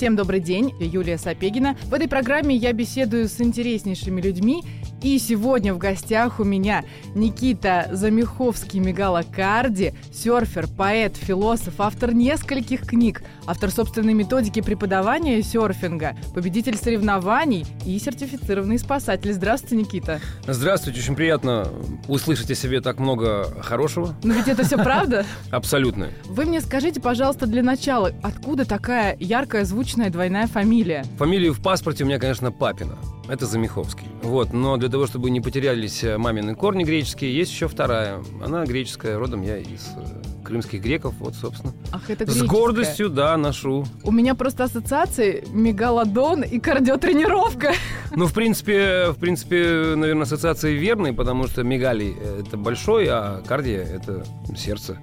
Всем добрый день, я Юлия Сапегина. В этой программе я беседую с интереснейшими людьми. И сегодня в гостях у меня Никита Замиховский Мегалокарди, серфер, поэт, философ, автор нескольких книг, автор собственной методики преподавания серфинга, победитель соревнований и сертифицированный спасатель. Здравствуйте, Никита. Здравствуйте, очень приятно услышать о себе так много хорошего. Но ведь это все правда? Абсолютно. Вы мне скажите, пожалуйста, для начала, откуда такая яркая, звучная двойная фамилия? Фамилия в паспорте у меня, конечно, Папина. Это Замиховский. Вот, но для того, чтобы не потерялись э, мамины корни греческие, есть еще вторая. Она греческая, родом я из э, крымских греков, вот, собственно. Ах, это С гордостью, да, ношу. У меня просто ассоциации мегалодон и кардиотренировка. Ну, в принципе, в принципе, наверное, ассоциации верные, потому что мегалий – это большой, а кардия – это сердце.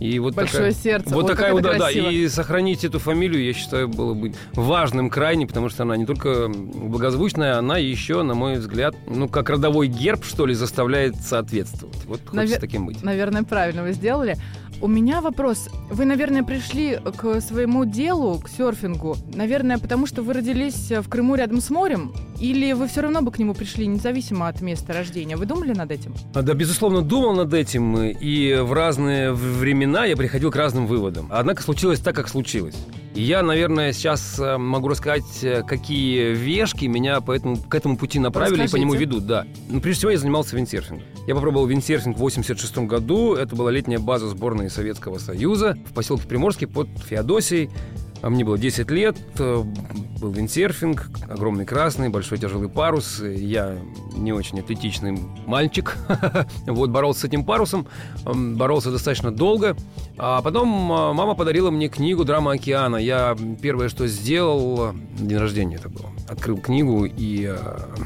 И вот Большое такая, сердце. Вот Ой, такая вот, да, да. И сохранить эту фамилию, я считаю, было бы важным крайне, потому что она не только благозвучная, она еще, на мой взгляд, ну, как родовой герб, что ли, заставляет соответствовать. Вот Навер... хочется таким быть. Наверное, правильно вы сделали. У меня вопрос. Вы, наверное, пришли к своему делу, к серфингу, наверное, потому что вы родились в Крыму рядом с морем? Или вы все равно бы к нему пришли, независимо от места рождения? Вы думали над этим? А, да, безусловно, думал над этим. И в разные времена я приходил к разным выводам. Однако случилось так, как случилось. Я, наверное, сейчас э, могу рассказать, э, какие вешки меня по этому, к этому пути направили Расскажите. и по нему ведут. Да. Ну, прежде всего, я занимался виндсерфингом. Я попробовал виндсерфинг в 86 году. Это была летняя база сборной Советского Союза в поселке Приморский под Феодосией. А мне было 10 лет, э, был виндсерфинг, огромный красный, большой тяжелый парус. Я не очень атлетичный мальчик. вот, боролся с этим парусом, боролся достаточно долго. А потом а, мама подарила мне книгу «Драма океана». Я первое, что сделал, день рождения это было, открыл книгу и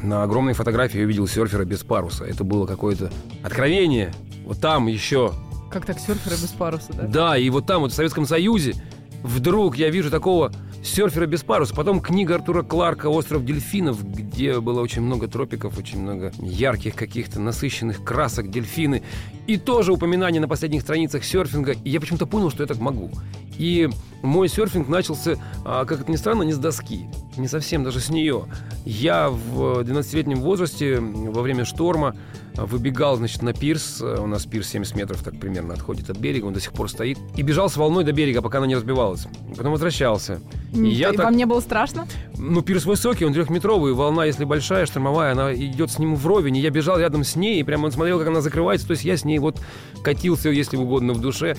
на огромной фотографии увидел серфера без паруса. Это было какое-то откровение. Вот там еще как так, серфера без паруса, да? Да, и вот там, вот в Советском Союзе, вдруг я вижу такого серфера без паруса. Потом книга Артура Кларка «Остров дельфинов», где было очень много тропиков, очень много ярких каких-то насыщенных красок, дельфины. И тоже упоминание на последних страницах серфинга. И я почему-то понял, что я так могу. И мой серфинг начался, а, как это ни странно, не с доски. Не совсем даже с нее. Я в 12-летнем возрасте во время шторма выбегал, значит, на пирс. У нас пирс 70 метров так примерно отходит от берега, он до сих пор стоит. И бежал с волной до берега, пока она не разбивалась. Потом возвращался. И я и так... Вам не было страшно? Ну, пирс высокий, он трехметровый, волна, если большая, штормовая, она идет с ним вровень. И я бежал рядом с ней, и прямо он смотрел, как она закрывается. То есть я с ней вот катился, если угодно, в душе.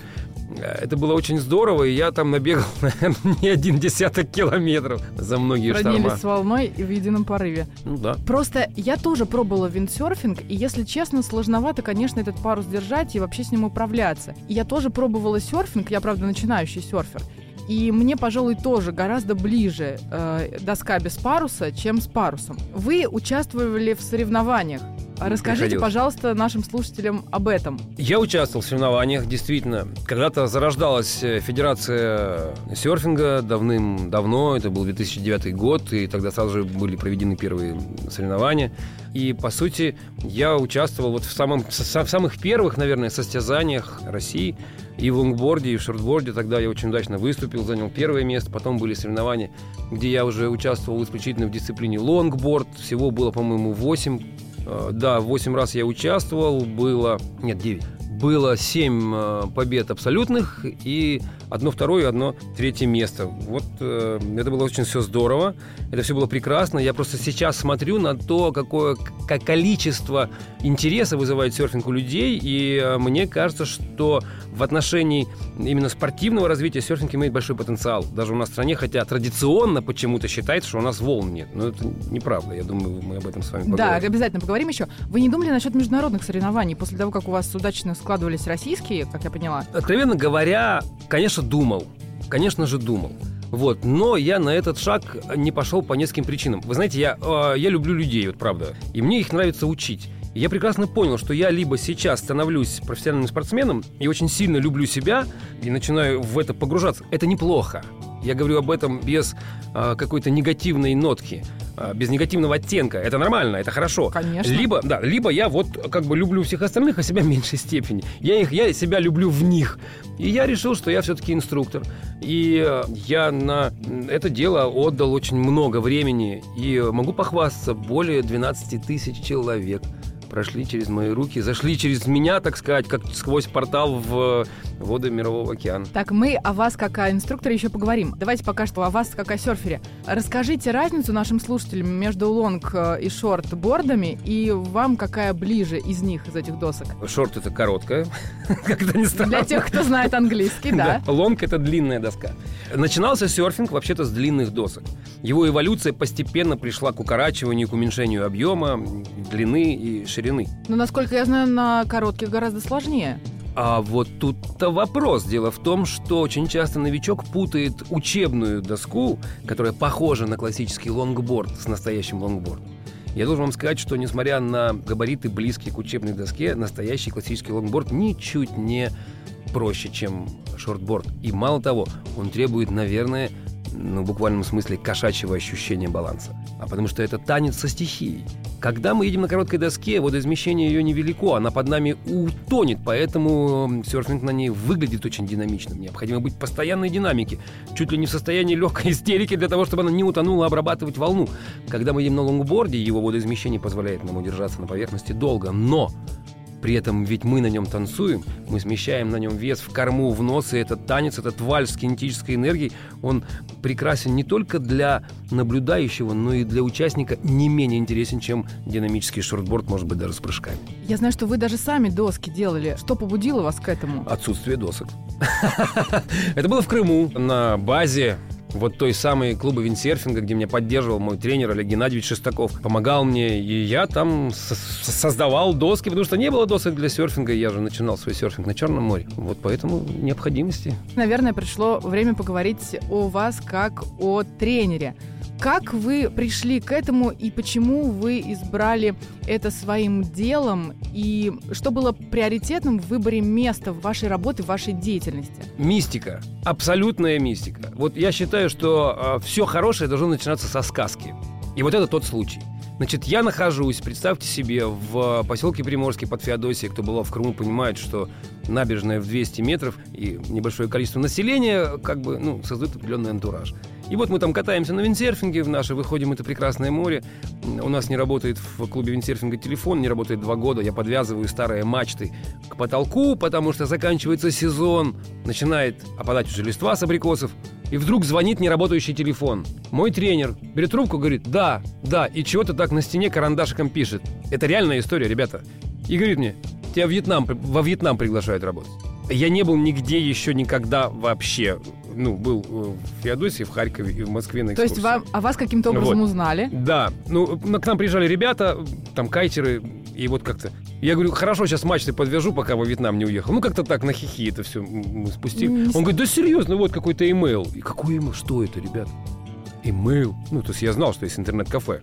Это было очень здорово, и я там набегал, наверное, не один десяток километров за многие Роднились шторма. с волной и в едином порыве. Ну да. Просто я тоже пробовала виндсерфинг, и, если честно, сложновато, конечно, этот парус держать и вообще с ним управляться. И я тоже пробовала серфинг, я, правда, начинающий серфер. И мне, пожалуй, тоже гораздо ближе э, доска без паруса, чем с парусом. Вы участвовали в соревнованиях. Расскажите, пожалуйста, нашим слушателям об этом. Я участвовал в соревнованиях, действительно. Когда-то зарождалась э, Федерация серфинга давным-давно, это был 2009 год, и тогда сразу же были проведены первые соревнования. И, по сути, я участвовал вот в, самом, в самых первых, наверное, состязаниях России и в лонгборде, и в шортборде. Тогда я очень удачно выступил, занял первое место. Потом были соревнования, где я уже участвовал исключительно в дисциплине лонгборд. Всего было, по-моему, 8 Э, да, 8 раз я участвовал, было... Нет, 9 было 7 э, побед абсолютных и одно второе, одно третье место. Вот э, это было очень все здорово, это все было прекрасно. Я просто сейчас смотрю на то, какое как количество интереса вызывает серфинг у людей, и э, мне кажется, что в отношении именно спортивного развития серфинг имеет большой потенциал. Даже у нас в стране, хотя традиционно почему-то считается, что у нас волн нет. Но это неправда. Я думаю, мы об этом с вами поговорим. Да, обязательно поговорим еще. Вы не думали насчет международных соревнований после того, как у вас удачно складывались российские, как я поняла? Откровенно говоря, конечно, думал. Конечно же, думал. Вот, но я на этот шаг не пошел по нескольким причинам. Вы знаете, я, э, я люблю людей, вот правда, и мне их нравится учить. И я прекрасно понял, что я либо сейчас становлюсь профессиональным спортсменом и очень сильно люблю себя и начинаю в это погружаться. Это неплохо. Я говорю об этом без э, какой-то негативной нотки. а, без негативного оттенка. Это нормально, это хорошо. Конечно. Либо, да, либо я вот как бы люблю всех остальных, а себя в меньшей степени. Я их, я себя люблю в них. И я решил, что я все-таки инструктор. И э, я на это дело отдал очень много времени. И могу похвастаться, более 12 тысяч человек прошли через мои руки, зашли через меня, так сказать, как сквозь портал в воды Мирового океана. Так, мы о вас как о инструкторе еще поговорим. Давайте пока что о вас как о серфере. Расскажите разницу нашим слушателям между лонг э, и шорт-бордами, и вам какая ближе из них, из этих досок? Шорт — это короткая, как-то не странно. Для тех, кто знает английский, да. Лонг — это длинная доска. Начинался серфинг вообще-то с длинных досок. Его эволюция постепенно пришла к укорачиванию, к уменьшению объема, длины и ширины. Но, насколько я знаю, на коротких гораздо сложнее. А вот тут-то вопрос. Дело в том, что очень часто новичок путает учебную доску, которая похожа на классический лонгборд с настоящим лонгбордом. Я должен вам сказать, что несмотря на габариты близкие к учебной доске, настоящий классический лонгборд ничуть не проще, чем шортборд. И мало того, он требует, наверное, ну, в буквальном смысле кошачьего ощущения баланса. А потому что это танец со стихией. Когда мы едем на короткой доске, водоизмещение ее невелико, она под нами утонет, поэтому серфинг на ней выглядит очень динамичным. Необходимо быть постоянной динамике, чуть ли не в состоянии легкой истерики для того, чтобы она не утонула, обрабатывать волну. Когда мы едем на лонгборде, его водоизмещение позволяет нам удержаться на поверхности долго, но при этом ведь мы на нем танцуем, мы смещаем на нем вес в корму, в нос, и этот танец, этот вальс с кинетической энергией, он прекрасен не только для наблюдающего, но и для участника не менее интересен, чем динамический шортборд, может быть, даже с прыжками. Я знаю, что вы даже сами доски делали. Что побудило вас к этому? Отсутствие досок. Это было в Крыму, на базе вот той самой клуба виндсерфинга, где меня поддерживал мой тренер Олег Геннадьевич Шестаков. Помогал мне, и я там создавал доски, потому что не было досок для серфинга, я же начинал свой серфинг на Черном море. Вот поэтому необходимости. Наверное, пришло время поговорить о вас как о тренере. Как вы пришли к этому и почему вы избрали это своим делом? И что было приоритетным в выборе места в вашей работе, в вашей деятельности? Мистика. Абсолютная мистика. Вот я считаю, что э, а, все хорошее должно начинаться со сказки. И вот это тот случай. Значит, я нахожусь, представьте себе, в поселке Приморский под Феодосией. Кто был в Крыму, понимает, что набережная в 200 метров и небольшое количество населения как бы, ну, создают определенный антураж. И вот мы там катаемся на виндсерфинге в наше, выходим это прекрасное море. У нас не работает в клубе виндсерфинга телефон, не работает два года. Я подвязываю старые мачты к потолку, потому что заканчивается сезон. Начинает опадать уже листва с абрикосов. И вдруг звонит неработающий телефон. Мой тренер берет трубку, говорит, да, да, и чего-то так на стене карандашиком пишет. Это реальная история, ребята. И говорит мне, тебя в Вьетнам, во Вьетнам приглашают работать. Я не был нигде еще никогда вообще ну, был э, в Феодосии, в Харькове и в Москве на экскурсии. То есть вам, о вас каким-то образом вот. узнали? Да. Ну, к нам приезжали ребята, там кайтеры, и вот как-то... Я говорю, хорошо, сейчас матч ты подвяжу, пока во Вьетнам не уехал. Ну, как-то так на хихи это все мы спустили. Не Он говорит, да серьезно, вот какой-то имейл. И какой имейл? Что это, ребят? Имейл? Ну, то есть я знал, что есть интернет-кафе.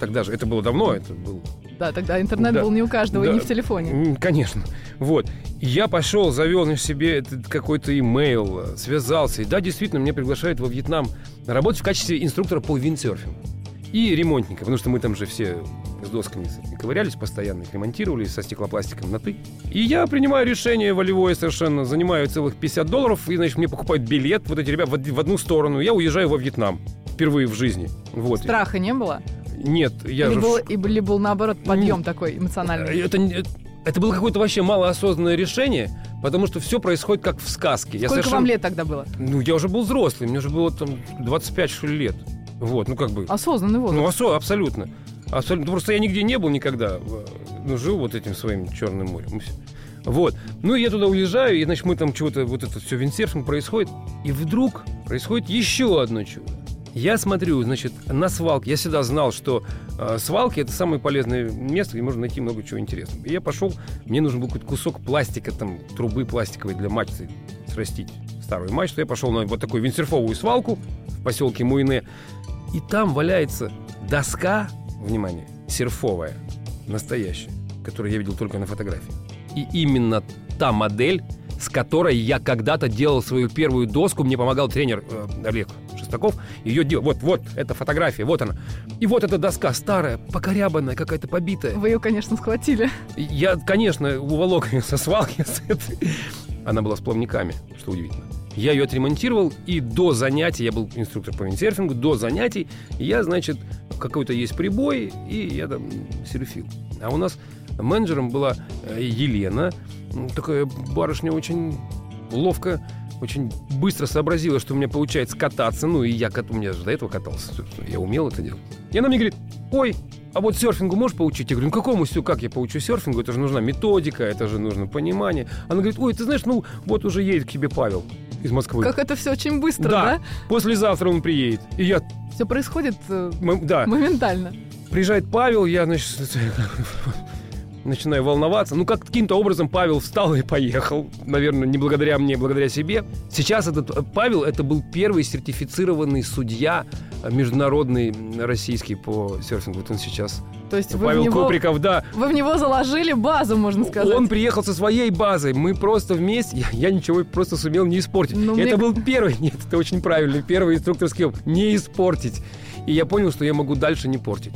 Тогда же, это было давно, это был да, тогда интернет да. был не у каждого, да. не в телефоне. Конечно. Вот. Я пошел, завел на себе какой-то имейл, связался. И да, действительно, меня приглашают во Вьетнам работать в качестве инструктора по виндсерфингу. И ремонтника, потому что мы там же все с досками ковырялись постоянно, их ремонтировали со стеклопластиком на «ты». И я принимаю решение волевое совершенно, занимаю целых 50 долларов, и, значит, мне покупают билет, вот эти ребята, в одну сторону. Я уезжаю во Вьетнам впервые в жизни. Вот. Страха не было? Нет, я или же... Был, или был, наоборот, подъем Нет. такой эмоциональный? Это, это было какое-то вообще малоосознанное решение, потому что все происходит как в сказке. Сколько я совершенно... вам лет тогда было? Ну, я уже был взрослый, мне уже было там 25 что ли, лет. Вот, ну как бы... Осознанный возраст. Ну, осо... абсолютно. Абсолютно. Просто я нигде не был никогда. Ну, жил вот этим своим Черным морем. Вот. Ну, я туда уезжаю, и, значит, мы там чего-то, вот это все виндсерфинг происходит. И вдруг происходит еще одно чудо. Я смотрю, значит, на свалке. Я всегда знал, что э, свалки это самое полезное место, где можно найти много чего интересного. И я пошел, мне нужен был какой-то кусок пластика, там, трубы пластиковой для мачты срастить старую мачту. Я пошел на вот такую виндсерфовую свалку в поселке Муине. И там валяется доска, внимание, серфовая, настоящая, которую я видел только на фотографии. И именно та модель, с которой я когда-то делал свою первую доску, мне помогал тренер э, Олег Верстаков, ее делал. Вот, вот, эта фотография, вот она. И вот эта доска старая, покорябанная, какая-то побитая. Вы ее, конечно, схватили. Я, конечно, уволок ее со свалки. Она была с плавниками, что удивительно. Я ее отремонтировал, и до занятий, я был инструктор по виндсерфингу, до занятий я, значит, какой-то есть прибой, и я там серфил. А у нас менеджером была э, Елена, такая барышня очень ловко, очень быстро сообразила, что у меня получается кататься. Ну, и я у меня же до этого катался. Я умел это делать. И она мне говорит, ой, а вот серфингу можешь поучить? Я говорю, ну какому все, как я поучу серфингу? Это же нужна методика, это же нужно понимание. Она говорит, ой, ты знаешь, ну вот уже едет к тебе Павел из Москвы. Как это все очень быстро, да? да? Послезавтра он приедет. И я... Все происходит э, да. моментально. Приезжает Павел, я, значит, начинаю волноваться. Ну, как каким-то образом Павел встал и поехал. Наверное, не благодаря мне, благодаря себе. Сейчас этот э, Павел, это был первый сертифицированный судья э, международный российский по серфингу. Вот он сейчас то есть вы Павел него, Куприков, да. Вы в него заложили базу, можно сказать. Он приехал со своей базой. Мы просто вместе... Я, я ничего просто сумел не испортить. Но ну, это мне... был первый... Нет, это очень правильный. Первый инструкторский опыт. Не испортить. И я понял, что я могу дальше не портить.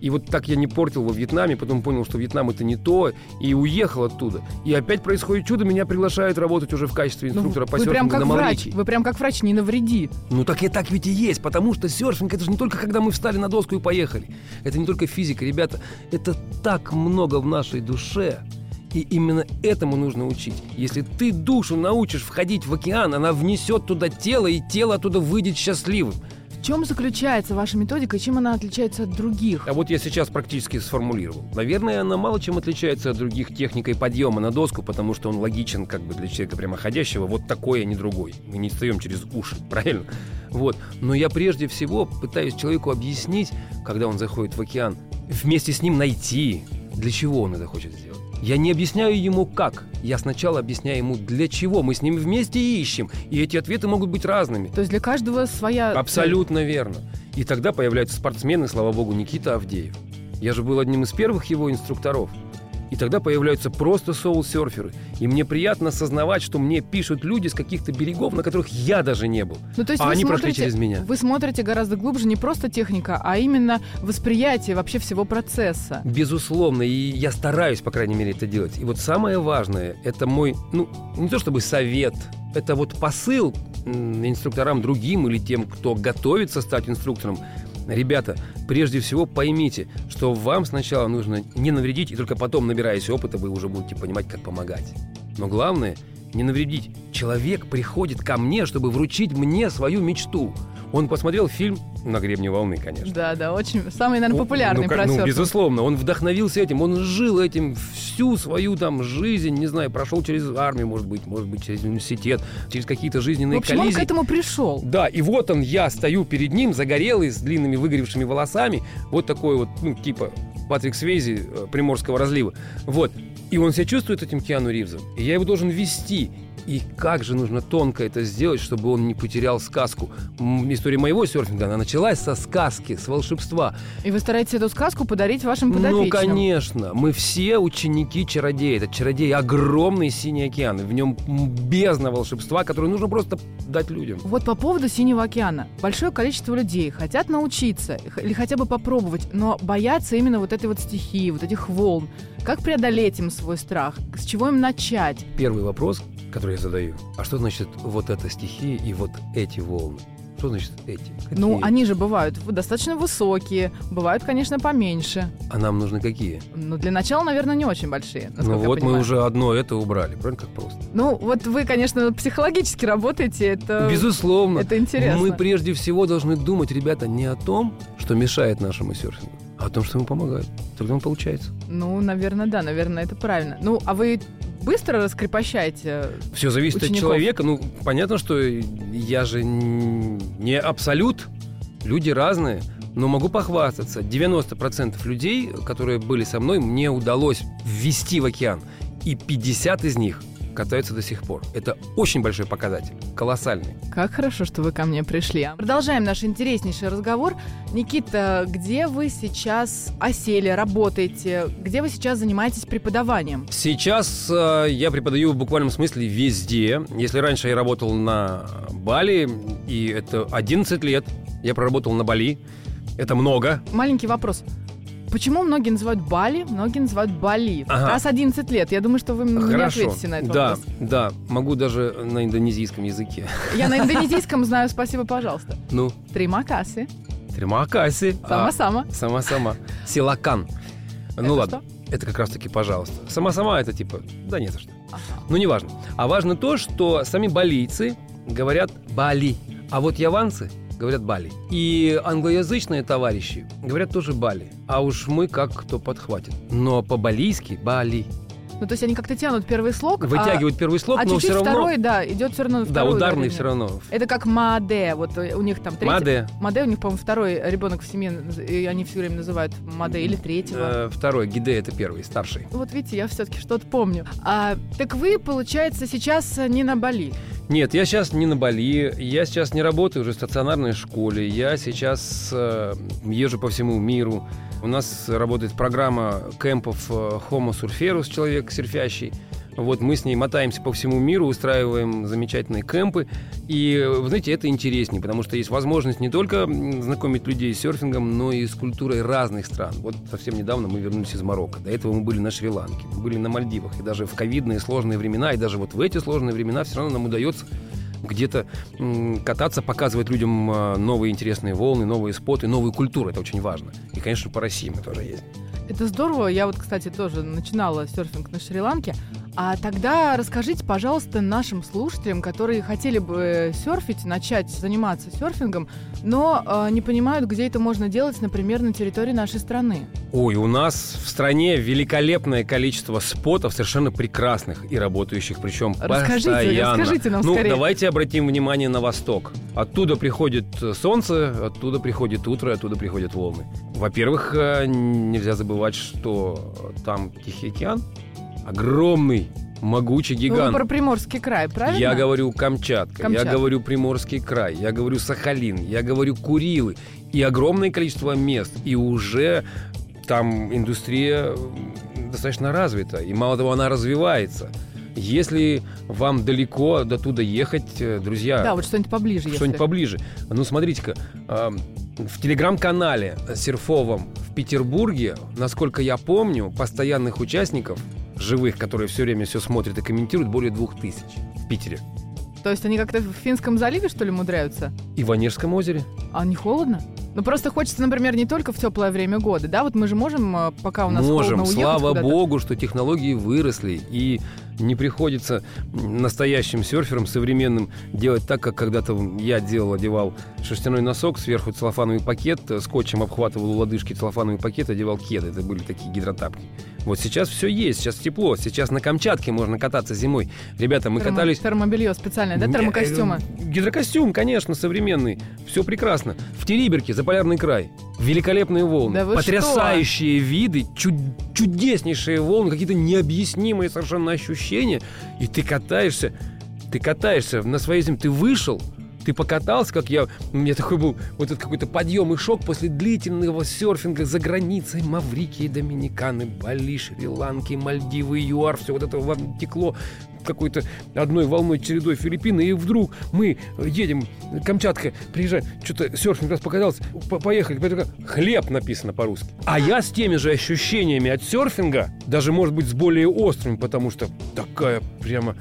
И вот так я не портил во Вьетнаме, потом понял, что Вьетнам это не то, и уехал оттуда. И опять происходит чудо, меня приглашают работать уже в качестве ну, инструктора ну, по серфингу на врач, Вы прям как врач, не навреди. Ну так и так ведь и есть, потому что серфинг это же не только когда мы встали на доску и поехали. Это не только физика, ребята. Это так много в нашей душе. И именно этому нужно учить. Если ты душу научишь входить в океан, она внесет туда тело, и тело оттуда выйдет счастливым. Чем заключается ваша методика и чем она отличается от других? А вот я сейчас практически сформулировал. Наверное, она мало чем отличается от других техникой подъема на доску, потому что он логичен как бы для человека прямоходящего. Вот такой, а не другой. Мы не встаем через уши, правильно? Вот. Но я прежде всего пытаюсь человеку объяснить, когда он заходит в океан, вместе с ним найти, для чего он это хочет сделать. Я не объясняю ему как. Я сначала объясняю ему для чего. Мы с ним вместе ищем. И эти ответы могут быть разными. То есть для каждого своя... Абсолютно верно. И тогда появляются спортсмены, слава богу, Никита Авдеев. Я же был одним из первых его инструкторов. И тогда появляются просто соул-серферы. И мне приятно осознавать, что мне пишут люди с каких-то берегов, на которых я даже не был. Ну, то есть а они смотрите, прошли через меня. Вы смотрите гораздо глубже не просто техника, а именно восприятие вообще всего процесса. Безусловно, и я стараюсь, по крайней мере, это делать. И вот самое важное, это мой, ну, не то чтобы совет, это вот посыл инструкторам другим или тем, кто готовится стать инструктором, Ребята, прежде всего поймите, что вам сначала нужно не навредить, и только потом, набираясь опыта, вы уже будете понимать, как помогать. Но главное – не навредить. Человек приходит ко мне, чтобы вручить мне свою мечту. Он посмотрел фильм «На гребне волны», конечно. Да, да, очень самый, наверное, популярный ну, про Ну, безусловно, он вдохновился этим, он жил этим всю свою там жизнь, не знаю, прошел через армию, может быть, может быть, через университет, через какие-то жизненные В общем, коллизии. он к этому пришел. Да, и вот он, я стою перед ним, загорелый, с длинными выгоревшими волосами, вот такой вот, ну, типа Патрик Свейзи э, Приморского разлива. Вот. И он себя чувствует этим Киану Ривзом. И я его должен вести. И как же нужно тонко это сделать, чтобы он не потерял сказку. История моего серфинга, она началась со сказки, с волшебства. И вы стараетесь эту сказку подарить вашим подопечным? Ну, конечно. Мы все ученики чародея. Этот чародей огромный синий океан. В нем бездна волшебства, которое нужно просто дать людям. Вот по поводу Синего океана. Большое количество людей хотят научиться или хотя бы попробовать, но боятся именно вот этой вот стихии, вот этих волн. Как преодолеть им свой страх? С чего им начать? Первый вопрос, который я задаю. А что значит вот эта стихия и вот эти волны? Что значит эти? Какие? Ну, они же бывают достаточно высокие, бывают, конечно, поменьше. А нам нужны какие? Ну, для начала, наверное, не очень большие. Ну вот мы уже одно это убрали, правильно, как просто? Ну, вот вы, конечно, психологически работаете, это... Безусловно. Это интересно. Мы прежде всего должны думать, ребята, не о том, что мешает нашему серфингу, а о том, что ему помогает. Тогда он получается. Ну, наверное, да, наверное, это правильно. Ну, а вы быстро раскрепощаете Все зависит учеников? от человека. Ну, понятно, что я же не абсолют. Люди разные. Но могу похвастаться, 90% людей, которые были со мной, мне удалось ввести в океан. И 50 из них катаются до сих пор. Это очень большой показатель, колоссальный. Как хорошо, что вы ко мне пришли. Продолжаем наш интереснейший разговор. Никита, где вы сейчас осели, работаете? Где вы сейчас занимаетесь преподаванием? Сейчас э, я преподаю в буквальном смысле везде. Если раньше я работал на Бали, и это 11 лет я проработал на Бали, это много. Маленький вопрос. Почему многие называют Бали, многие называют Бали? Ага. Раз 11 лет. Я думаю, что вы мне не Хорошо. ответите на этот да, вопрос. да, могу даже на индонезийском языке. Я на индонезийском знаю «Спасибо, пожалуйста». Ну, Трима кассы. Тримакаси. Сама-сама. Сама-сама. Силакан. Ну ладно. что? Это как раз таки пожалуйста. Сама-сама это типа, да не за что. Ага. Ну, неважно. А важно то, что сами балийцы говорят Бали, а вот яванцы говорят Бали. И англоязычные товарищи говорят тоже Бали. А уж мы как кто подхватит. Но по-балийски Бали. Ну, то есть они как-то тянут первый слог, а- Вытягивают первый слог, а, но чуть-чуть все равно... второй, да, идет все равно да, второй ударный ударение. все равно. Это как Маде, вот у них там третий. Маде. Маде у них, по-моему, второй ребенок в семье, и они все время называют Маде или третьего. Э, второй, Гиде это первый, старший. Вот видите, я все-таки что-то помню. А, так вы, получается, сейчас не на Бали. Нет, я сейчас не на Бали, я сейчас не работаю уже в стационарной школе, я сейчас э, езжу по всему миру. У нас работает программа кемпов э, Homo Surferus, человек серфящий. Вот мы с ней мотаемся по всему миру, устраиваем замечательные кемпы. И, вы знаете, это интереснее, потому что есть возможность не только знакомить людей с серфингом, но и с культурой разных стран. Вот совсем недавно мы вернулись из Марокко. До этого мы были на Шри-Ланке, были на Мальдивах. И даже в ковидные сложные времена, и даже вот в эти сложные времена все равно нам удается где-то кататься, показывать людям э, новые интересные волны, новые споты, новую культуру. Это очень важно. И, конечно, по России мы тоже ездим. Это здорово. Я вот, кстати, тоже начинала серфинг на Шри-Ланке. А тогда расскажите, пожалуйста, нашим слушателям, которые хотели бы серфить, начать заниматься серфингом, но э, не понимают, где это можно делать, например, на территории нашей страны. Ой, у нас в стране великолепное количество спотов, совершенно прекрасных и работающих, причем Расскажите, постоянно. расскажите нам ну, скорее. давайте обратим внимание на восток. Оттуда приходит э, солнце, оттуда приходит утро, оттуда приходят волны. Во-первых, э, нельзя забывать, что там Тихий океан, огромный, могучий Ну, гигант. про Приморский край, правильно? Я говорю Камчатка, Камчатка. я говорю Приморский край, я говорю Сахалин, я говорю Курилы. И огромное количество мест. И уже там индустрия достаточно развита. И мало того, она развивается. Если вам далеко до туда ехать, э, друзья, Да, вот что-нибудь поближе. если. что-нибудь поближе. Ну, смотрите-ка, в телеграм-канале серфовом в Петербурге, насколько я помню, постоянных участников, живых, которые все время все смотрят и комментируют, более двух тысяч в Питере. То есть они как-то в Финском заливе, что ли, умудряются? И в Онежском озере. А не холодно? Ну, просто хочется, например, не только в теплое время года, да? Вот мы же можем, э, пока у нас Можем, холодно, уехать слава богу, что технологии выросли, и не приходится настоящим серферам современным делать так, как когда-то я делал, одевал шерстяной носок, сверху целлофановый пакет, э, скотчем обхватывал у лодыжки целлофановый пакет, одевал кеды. Это были такие гидротапки. Вот сейчас все есть, сейчас тепло, сейчас на Камчатке можно кататься зимой. Ребята, мы Термо- катались... Термобелье специальное, да, термокостюмы? Э, Гидрокостюм, конечно, современный. Все прекрасно. В Териберке, Заполярный край. Великолепные волны. Да Потрясающие виды, чуд- чудеснейшие волны, какие-то необъяснимые совершенно ощущения. И ты катаешься, ты катаешься на своей земле. Ты вышел, ты покатался, как я... У меня такой был вот этот какой-то подъем и шок после длительного серфинга за границей. Маврикии, Доминиканы, Бали, Шри-Ланки, Мальдивы, ЮАР. Все вот это вам текло какой-то одной волной чередой Филиппины, и вдруг мы едем, Камчатка, приезжаем, что-то серфинг раз покатался, по- поехали, хлеб написано по-русски. А я с теми же ощущениями от серфинга, даже, может быть, с более острыми, потому что такая прямо,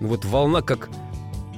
ну вот волна, как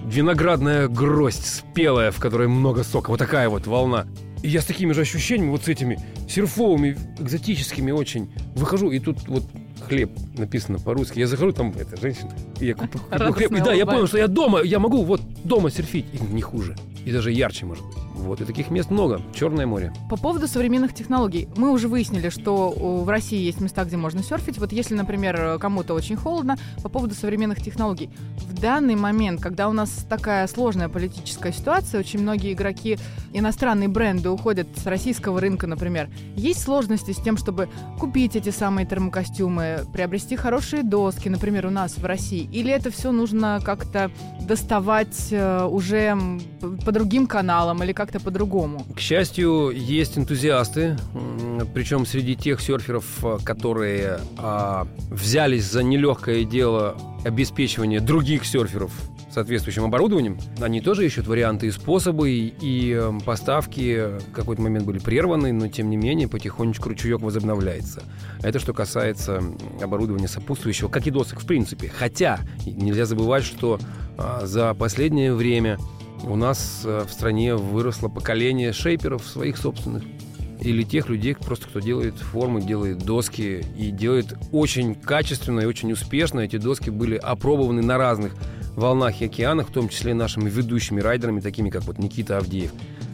виноградная гроздь спелая, в которой много сока. Вот такая вот волна. И я с такими же ощущениями, вот с этими серфовыми, экзотическими очень, выхожу, и тут вот хлеб написано по-русски. Я захожу, там эта женщина, я хлеб. И Радостно да, я понял, что я дома, я могу вот дома серфить. И не хуже. И даже ярче, может быть. Вот, и таких мест много. Черное море. По поводу современных технологий. Мы уже выяснили, что в России есть места, где можно серфить. Вот если, например, кому-то очень холодно, по поводу современных технологий. В данный момент, когда у нас такая сложная политическая ситуация, очень многие игроки, иностранные бренды уходят с российского рынка, например. Есть сложности с тем, чтобы купить эти самые термокостюмы, приобрести хорошие доски, например, у нас в России? Или это все нужно как-то доставать э, уже по другим каналам или как-то по-другому? К счастью, есть энтузиасты, причем среди тех серферов, э, которые а, взялись за нелегкое дело обеспечивания других серферов соответствующим оборудованием. Они тоже ищут варианты и способы, и эм, поставки в какой-то момент были прерваны, но тем не менее потихонечку ручеек возобновляется. Это что касается оборудования сопутствующего, как и досок в принципе. Хотя нельзя забывать, что а, за последнее время у нас э, в стране выросло поколение шейперов своих собственных или тех людей, просто кто делает формы, делает доски и делает очень качественно и очень успешно. Эти доски были опробованы на разных волнах и океанах, в том числе нашими ведущими райдерами, такими как вот Никита Авдеев.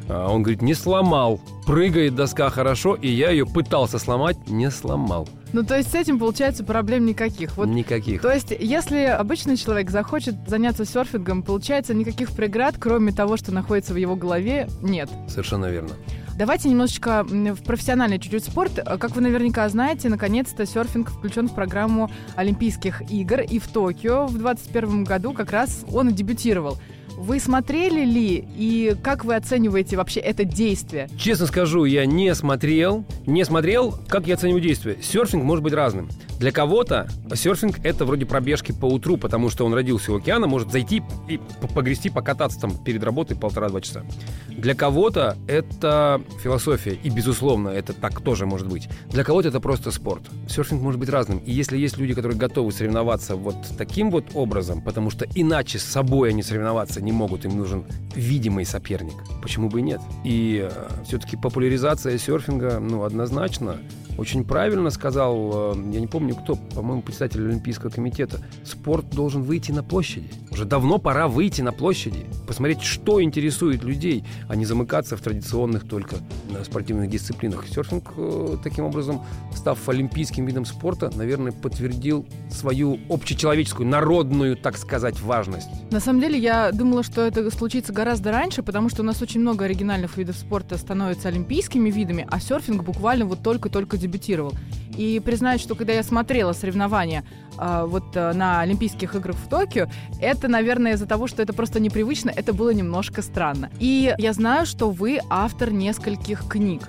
А он говорит, не сломал. Прыгает доска хорошо, и я ее пытался сломать, не сломал. Ну, то есть с этим, получается, проблем никаких. Вот, никаких. То есть, если обычный человек захочет заняться серфингом, получается, никаких преград, кроме того, что находится в его голове, нет. Совершенно верно. Давайте немножечко в профессиональный чуть-чуть спорт. Как вы наверняка знаете, наконец-то серфинг включен в программу Олимпийских игр. И в Токио в 2021 году как раз он дебютировал. Вы смотрели ли и как вы оцениваете вообще это действие? Честно скажу, я не смотрел. Не смотрел, как я оцениваю действие. Серфинг может быть разным. Для кого-то серфинг это вроде пробежки по утру, потому что он родился у океана, может зайти и погрести, покататься там перед работой полтора-два часа. Для кого-то это философия, и, безусловно, это так тоже может быть. Для кого-то это просто спорт. Серфинг может быть разным. И если есть люди, которые готовы соревноваться вот таким вот образом, потому что иначе с собой они соревноваться не могут, им нужен видимый соперник, почему бы и нет? И э, все-таки популяризация серфинга, ну, однозначно, очень правильно сказал, э, я не помню кто, по-моему, председатель Олимпийского комитета, спорт должен выйти на площади. Уже давно пора выйти на площади, посмотреть, что интересует людей, а не замыкаться в традиционных только э, спортивных дисциплинах. Серфинг, э, таким образом, став олимпийским видом спорта, наверное, подтвердил свою общечеловеческую, народную, так сказать, важность. На самом деле, я думала, что это случится гораздо раньше, потому что у нас очень много оригинальных видов спорта становятся олимпийскими видами, а серфинг буквально вот только-только дебютировал. И признаюсь, что когда я смотрела соревнования э, вот э, на Олимпийских играх в Токио, это, наверное, из-за того, что это просто непривычно, это было немножко странно. И я знаю, что вы автор нескольких книг.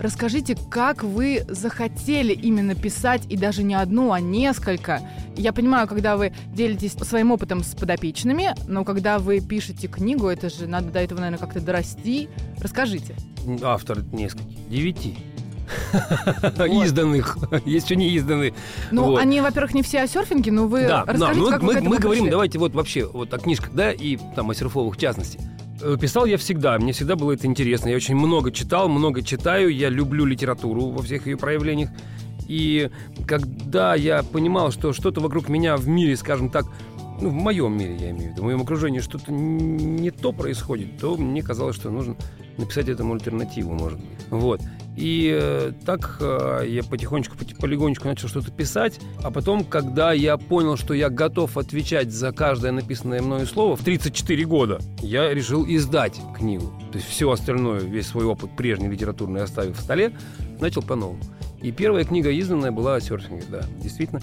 Расскажите, как вы захотели именно писать, и даже не одну, а несколько. Я понимаю, когда вы делитесь своим опытом с подопечными, но когда вы пишете книгу, это же надо до этого, наверное, как-то дорасти. Расскажите. Автор нескольких. Девяти. Изданных. Есть еще не изданные. Ну, они, во-первых, не все о серфинге, но вы да, расскажите, как мы, мы говорим, давайте вот вообще вот о книжках, да, и там о серфовых в частности. Э, писал я всегда, мне всегда было это интересно. Я очень много читал, много читаю, я люблю литературу во всех ее проявлениях. И когда я понимал, что что-то вокруг меня в мире, скажем так, ну, в моем мире, я имею в виду, в моем окружении что-то не то происходит, то мне казалось, что нужно написать этому альтернативу, может быть. Вот. И э, так э, я потихонечку, полигонечку начал что-то писать. А потом, когда я понял, что я готов отвечать за каждое написанное мною слово, в 34 года я решил издать книгу. То есть все остальное, весь свой опыт прежний литературный оставив в столе, начал по-новому. И первая книга изданная была о серфинге, да, действительно.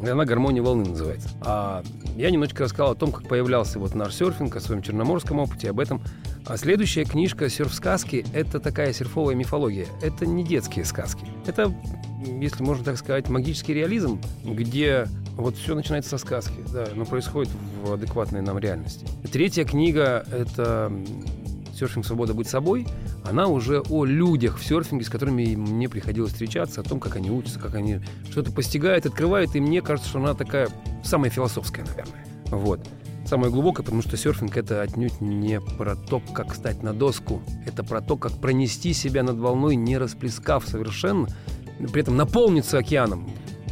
Она «Гармония волны» называется. А я немножечко рассказал о том, как появлялся вот наш серфинг, о своем черноморском опыте, об этом. А следующая книжка «Серф-сказки» — это такая серфовая мифология. Это не детские сказки. Это, если можно так сказать, магический реализм, где вот все начинается со сказки, да, но происходит в адекватной нам реальности. Третья книга — это «Серфинг. Свобода. Быть собой», она уже о людях в серфинге, с которыми мне приходилось встречаться, о том, как они учатся, как они что-то постигают, открывают, и мне кажется, что она такая самая философская, наверное. Вот. Самое глубокое, потому что серфинг это отнюдь не про то, как встать на доску. Это про то, как пронести себя над волной, не расплескав совершенно, при этом наполниться океаном.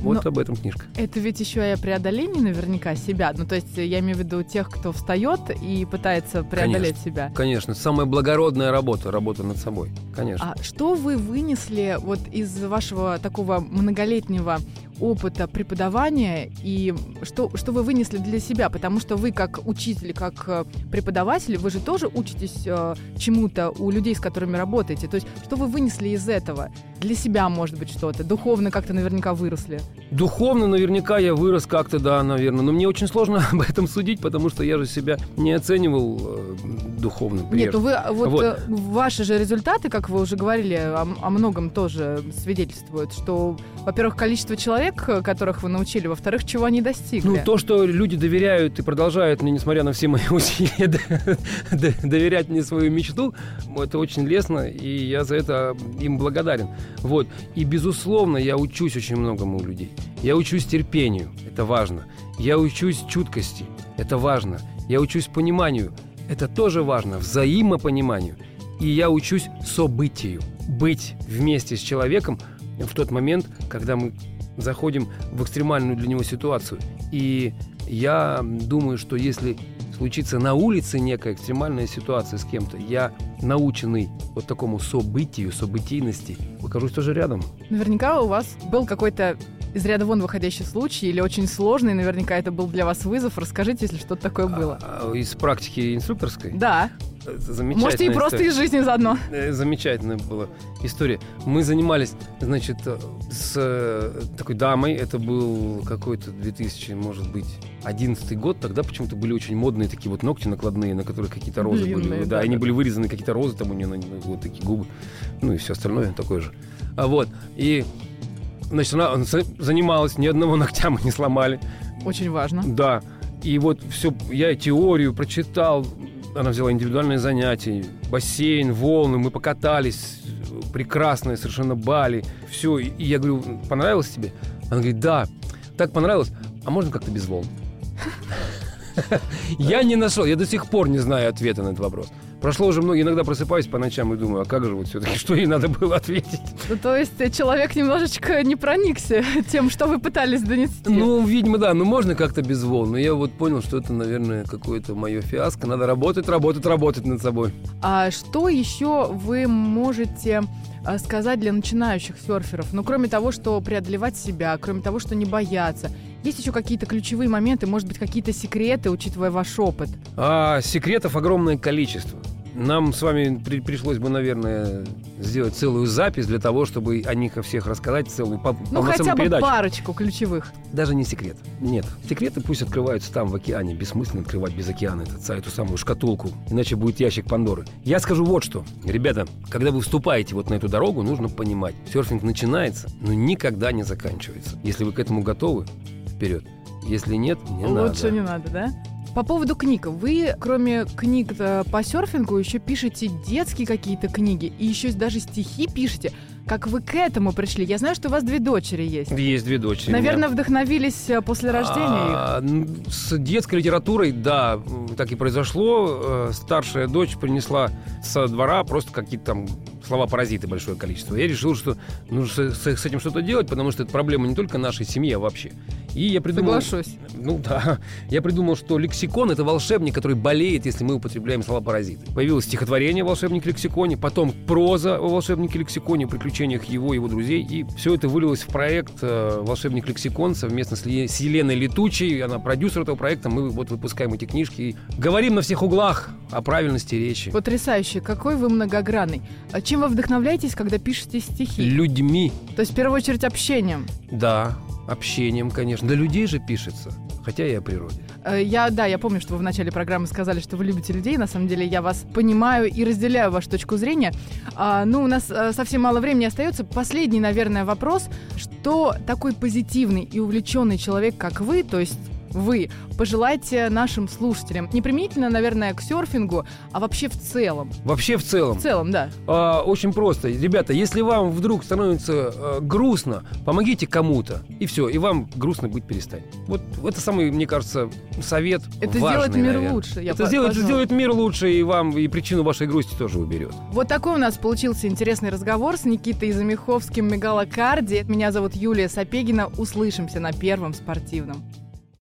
Вот Но об этом книжка. Это ведь еще и о преодолении наверняка себя. Ну, то есть я имею в виду тех, кто встает и пытается преодолеть конечно, себя. Конечно, самая благородная работа, работа над собой, конечно. А что вы вынесли вот из вашего такого многолетнего опыта преподавания и что, что вы вынесли для себя? Потому что вы как учитель, как э, преподаватель, вы же тоже учитесь э, чему-то у людей, с которыми работаете. То есть что вы вынесли из этого? Для себя, может быть, что-то? Духовно как-то наверняка выросли? Духовно наверняка я вырос как-то, да, наверное. Но мне очень сложно об этом судить, потому что я же себя не оценивал э, духовно. Прежде. Нет, ну вы, вот, вот. Э, ваши же результаты, как вы уже говорили, о, о многом тоже свидетельствуют, что, во-первых, количество человек, человек, которых вы научили, во-вторых, чего они достигли? Ну, то, что люди доверяют и продолжают мне, несмотря на все мои усилия, доверять мне свою мечту, это очень лестно, и я за это им благодарен. Вот. И, безусловно, я учусь очень многому у людей. Я учусь терпению, это важно. Я учусь чуткости, это важно. Я учусь пониманию, это тоже важно, взаимопониманию. И я учусь событию, быть вместе с человеком в тот момент, когда мы заходим в экстремальную для него ситуацию. И я думаю, что если случится на улице некая экстремальная ситуация с кем-то, я наученный вот такому событию, событийности, окажусь тоже рядом. Наверняка у вас был какой-то из ряда вон выходящий случай или очень сложный, наверняка это был для вас вызов. Расскажите, если что-то такое было. А, из практики инструкторской? Да. Замечательная Может, и просто история. из жизни заодно. Э, замечательная была история. Мы занимались, значит, с э, такой дамой. Это был какой-то 2000, может быть, 11 год. Тогда почему-то были очень модные такие вот ногти накладные, на которых какие-то розы Длинные, были. Да, да, они были вырезаны, какие-то розы там у нее, вот такие губы. Ну и все остальное такое же. А вот, и Значит, она занималась, ни одного ногтя мы не сломали. Очень важно. Да. И вот все, я теорию прочитал, она взяла индивидуальные занятия, бассейн, волны, мы покатались, прекрасные совершенно Бали, все. И я говорю, понравилось тебе? Она говорит, да, так понравилось, а можно как-то без волн? Я не нашел, я до сих пор не знаю ответа на этот вопрос. Прошло уже много, иногда просыпаюсь по ночам и думаю, а как же вот все-таки, что ей надо было ответить? Ну, то есть э, человек немножечко не проникся тем, что вы пытались донести. Ну, видимо, да, ну можно как-то без волн, но я вот понял, что это, наверное, какое-то мое фиаско. Надо работать, работать, работать над собой. А что еще вы можете э, сказать для начинающих серферов? Ну, кроме того, что преодолевать себя, кроме того, что не бояться. Есть еще какие-то ключевые моменты, может быть, какие-то секреты, учитывая ваш опыт? А, секретов огромное количество. Нам с вами при, пришлось бы, наверное, сделать целую запись для того, чтобы о них о всех рассказать, целую по, Ну, хотя бы передачу. парочку ключевых. Даже не секрет. Нет. Секреты пусть открываются там, в океане. Бессмысленно открывать без океана этот, эту самую шкатулку. Иначе будет ящик Пандоры. Я скажу вот что. Ребята, когда вы вступаете вот на эту дорогу, нужно понимать. Серфинг начинается, но никогда не заканчивается. Если вы к этому готовы, вперед. Если нет, не Лучше надо. Лучше не надо, да? По поводу книг. Вы, кроме книг по серфингу, еще пишете детские какие-то книги и еще даже стихи пишете. Как вы к этому пришли? Я знаю, что у вас две дочери есть. Есть две дочери. Наверное, вдохновились э, после рождения а, их? С детской литературой, да, так и произошло. Э, старшая дочь принесла со двора просто какие-то там слова-паразиты большое количество. Я решил, что нужно с, с этим что-то делать, потому что это проблема не только нашей семьи, а вообще. И я придумал... Соглашусь. Ну да. Я придумал, что лексикон — это волшебник, который болеет, если мы употребляем слова-паразиты. Появилось стихотворение «Волшебник лексиконе», потом проза о волшебнике лексиконе, приключениях его и его друзей. И все это вылилось в проект э, «Волшебник лексикон» совместно с, с Еленой Летучей. Она продюсер этого проекта. Мы вот выпускаем эти книжки и говорим на всех углах о правильности речи. Потрясающе. Какой вы многогранный. А чем вы вдохновляетесь, когда пишете стихи? Людьми. То есть, в первую очередь, общением? Да, общением, конечно. Для людей же пишется, хотя и о природе. Э, я, да, я помню, что вы в начале программы сказали, что вы любите людей. На самом деле я вас понимаю и разделяю вашу точку зрения. А, ну, у нас а, совсем мало времени остается. Последний, наверное, вопрос. Что такой позитивный и увлеченный человек, как вы, то есть вы пожелаете нашим слушателям? Не применительно, наверное, к серфингу, а вообще в целом. Вообще в целом. В целом, да. А, очень просто. Ребята, если вам вдруг становится э, грустно, помогите кому-то. И все, и вам грустно быть перестанет. Вот это самый, мне кажется, совет Это важный, сделает мир наверное. лучше. Я это сделает, сделает мир лучше, и вам и причину вашей грусти тоже уберет. Вот такой у нас получился интересный разговор с Никитой Замиховским Мегалокарди. Меня зовут Юлия Сапегина. Услышимся на Первом спортивном.